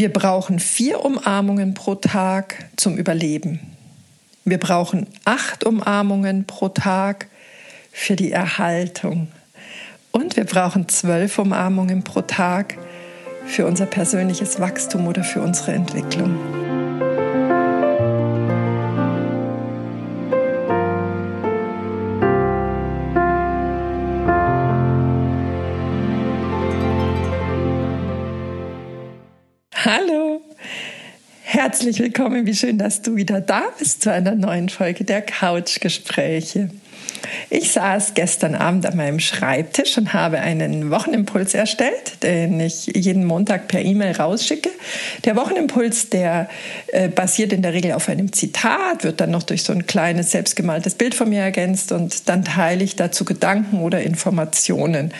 Wir brauchen vier Umarmungen pro Tag zum Überleben. Wir brauchen acht Umarmungen pro Tag für die Erhaltung. Und wir brauchen zwölf Umarmungen pro Tag für unser persönliches Wachstum oder für unsere Entwicklung. Herzlich willkommen. Wie schön, dass du wieder da bist zu einer neuen Folge der Couchgespräche. Ich saß gestern Abend an meinem Schreibtisch und habe einen Wochenimpuls erstellt, den ich jeden Montag per E-Mail rausschicke. Der Wochenimpuls, der äh, basiert in der Regel auf einem Zitat, wird dann noch durch so ein kleines selbstgemaltes Bild von mir ergänzt und dann teile ich dazu Gedanken oder Informationen.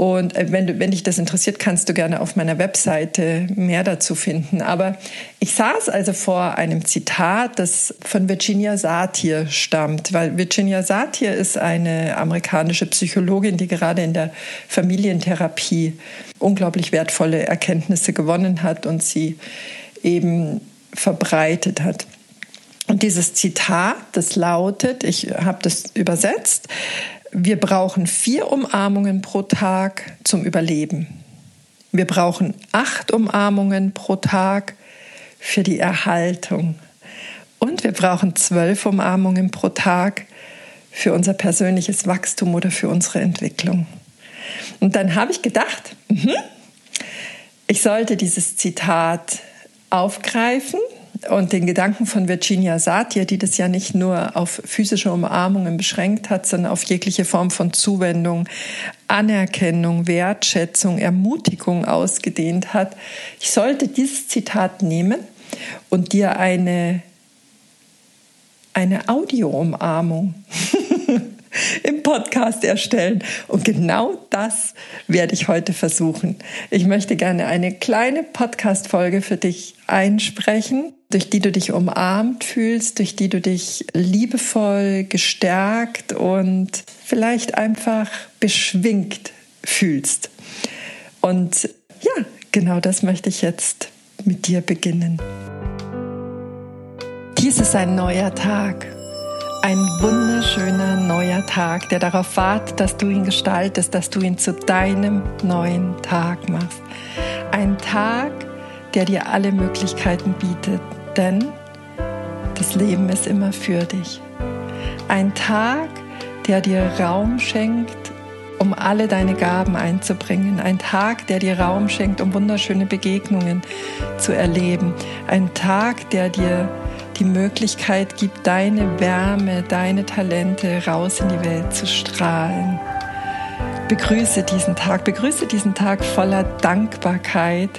Und äh, wenn, du, wenn dich das interessiert, kannst du gerne auf meiner Webseite mehr dazu finden. Aber ich saß also vor einem Zitat, das von Virginia Satir stammt, weil Virginia Satir ist eine amerikanische Psychologin, die gerade in der Familientherapie unglaublich wertvolle Erkenntnisse gewonnen hat und sie eben verbreitet hat. Und dieses Zitat, das lautet, ich habe das übersetzt, wir brauchen vier Umarmungen pro Tag zum Überleben. Wir brauchen acht Umarmungen pro Tag für die Erhaltung. Und wir brauchen zwölf Umarmungen pro Tag für unser persönliches Wachstum oder für unsere Entwicklung. Und dann habe ich gedacht, mhm, ich sollte dieses Zitat aufgreifen und den Gedanken von Virginia Satir, die das ja nicht nur auf physische Umarmungen beschränkt hat, sondern auf jegliche Form von Zuwendung, Anerkennung, Wertschätzung, Ermutigung ausgedehnt hat. Ich sollte dieses Zitat nehmen und dir eine, eine Audio-Umarmung im Podcast erstellen. Und genau das werde ich heute versuchen. Ich möchte gerne eine kleine Podcast-Folge für dich einsprechen, durch die du dich umarmt fühlst, durch die du dich liebevoll, gestärkt und vielleicht einfach beschwingt fühlst. Und ja, genau das möchte ich jetzt mit dir beginnen. Dies ist ein neuer Tag ein wunderschöner neuer Tag, der darauf wartet, dass du ihn gestaltest, dass du ihn zu deinem neuen Tag machst. Ein Tag, der dir alle Möglichkeiten bietet, denn das Leben ist immer für dich. Ein Tag, der dir Raum schenkt, um alle deine Gaben einzubringen. Ein Tag, der dir Raum schenkt, um wunderschöne Begegnungen zu erleben. Ein Tag, der dir die Möglichkeit gibt, deine Wärme, deine Talente raus in die Welt zu strahlen. Begrüße diesen Tag, begrüße diesen Tag voller Dankbarkeit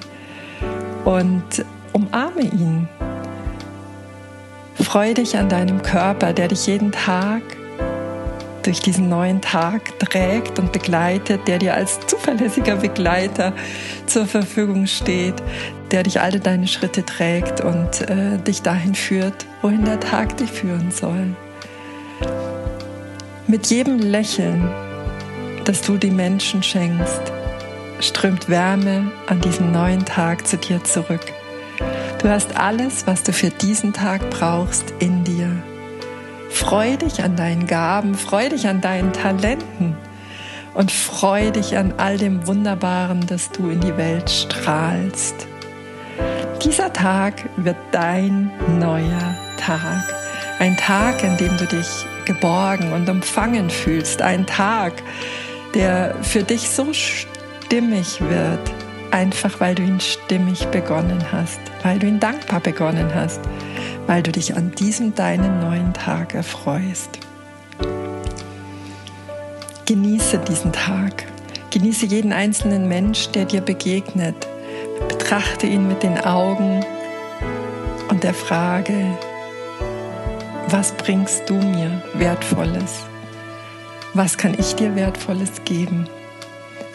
und umarme ihn. Freu dich an deinem Körper, der dich jeden Tag durch diesen neuen Tag trägt und begleitet, der dir als zuverlässiger Begleiter zur Verfügung steht, der dich alle deine Schritte trägt und äh, dich dahin führt, wohin der Tag dich führen soll. Mit jedem Lächeln, das du die Menschen schenkst, strömt Wärme an diesem neuen Tag zu dir zurück. Du hast alles, was du für diesen Tag brauchst, in dir. Freu dich an deinen Gaben, freu dich an deinen Talenten und freu dich an all dem Wunderbaren, das du in die Welt strahlst. Dieser Tag wird dein neuer Tag. Ein Tag, an dem du dich geborgen und umfangen fühlst. Ein Tag, der für dich so stimmig wird, einfach weil du ihn stimmig begonnen hast, weil du ihn dankbar begonnen hast weil du dich an diesem deinen neuen Tag erfreust. Genieße diesen Tag. Genieße jeden einzelnen Mensch, der dir begegnet. Betrachte ihn mit den Augen und der Frage, was bringst du mir Wertvolles? Was kann ich dir Wertvolles geben?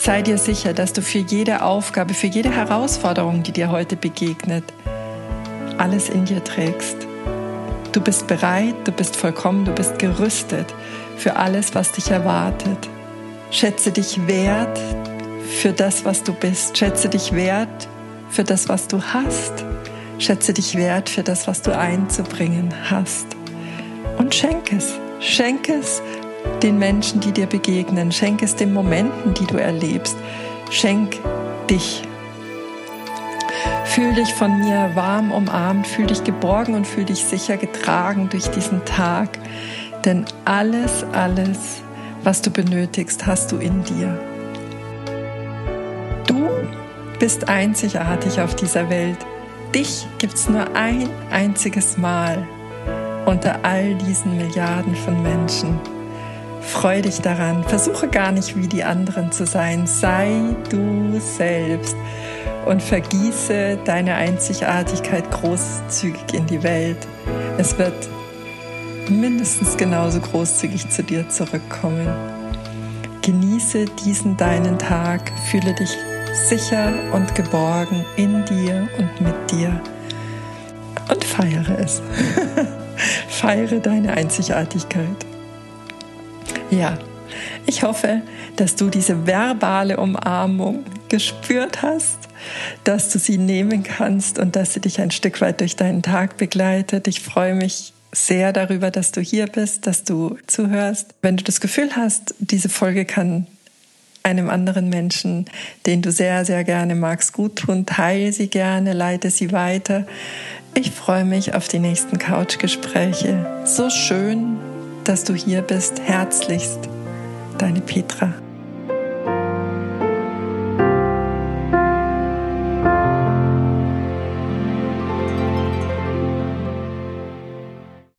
Sei dir sicher, dass du für jede Aufgabe, für jede Herausforderung, die dir heute begegnet, alles in dir trägst. Du bist bereit, du bist vollkommen, du bist gerüstet für alles, was dich erwartet. Schätze dich wert für das, was du bist. Schätze dich wert für das, was du hast. Schätze dich wert für das, was du einzubringen hast. Und schenk es. Schenk es den Menschen, die dir begegnen. Schenk es den Momenten, die du erlebst. Schenk dich. Fühl dich von mir warm umarmt, fühl dich geborgen und fühl dich sicher getragen durch diesen Tag. Denn alles, alles, was du benötigst, hast du in dir. Du bist einzigartig auf dieser Welt. Dich gibt es nur ein einziges Mal unter all diesen Milliarden von Menschen. Freu dich daran. Versuche gar nicht wie die anderen zu sein. Sei du selbst und vergieße deine Einzigartigkeit großzügig in die Welt. Es wird mindestens genauso großzügig zu dir zurückkommen. Genieße diesen deinen Tag, fühle dich sicher und geborgen in dir und mit dir und feiere es. feiere deine Einzigartigkeit. Ja, ich hoffe, dass du diese verbale Umarmung gespürt hast, dass du sie nehmen kannst und dass sie dich ein Stück weit durch deinen Tag begleitet. Ich freue mich sehr darüber, dass du hier bist, dass du zuhörst. Wenn du das Gefühl hast, diese Folge kann einem anderen Menschen, den du sehr, sehr gerne magst, gut tun, teile sie gerne, leite sie weiter. Ich freue mich auf die nächsten Couchgespräche. So schön, dass du hier bist. Herzlichst, deine Petra.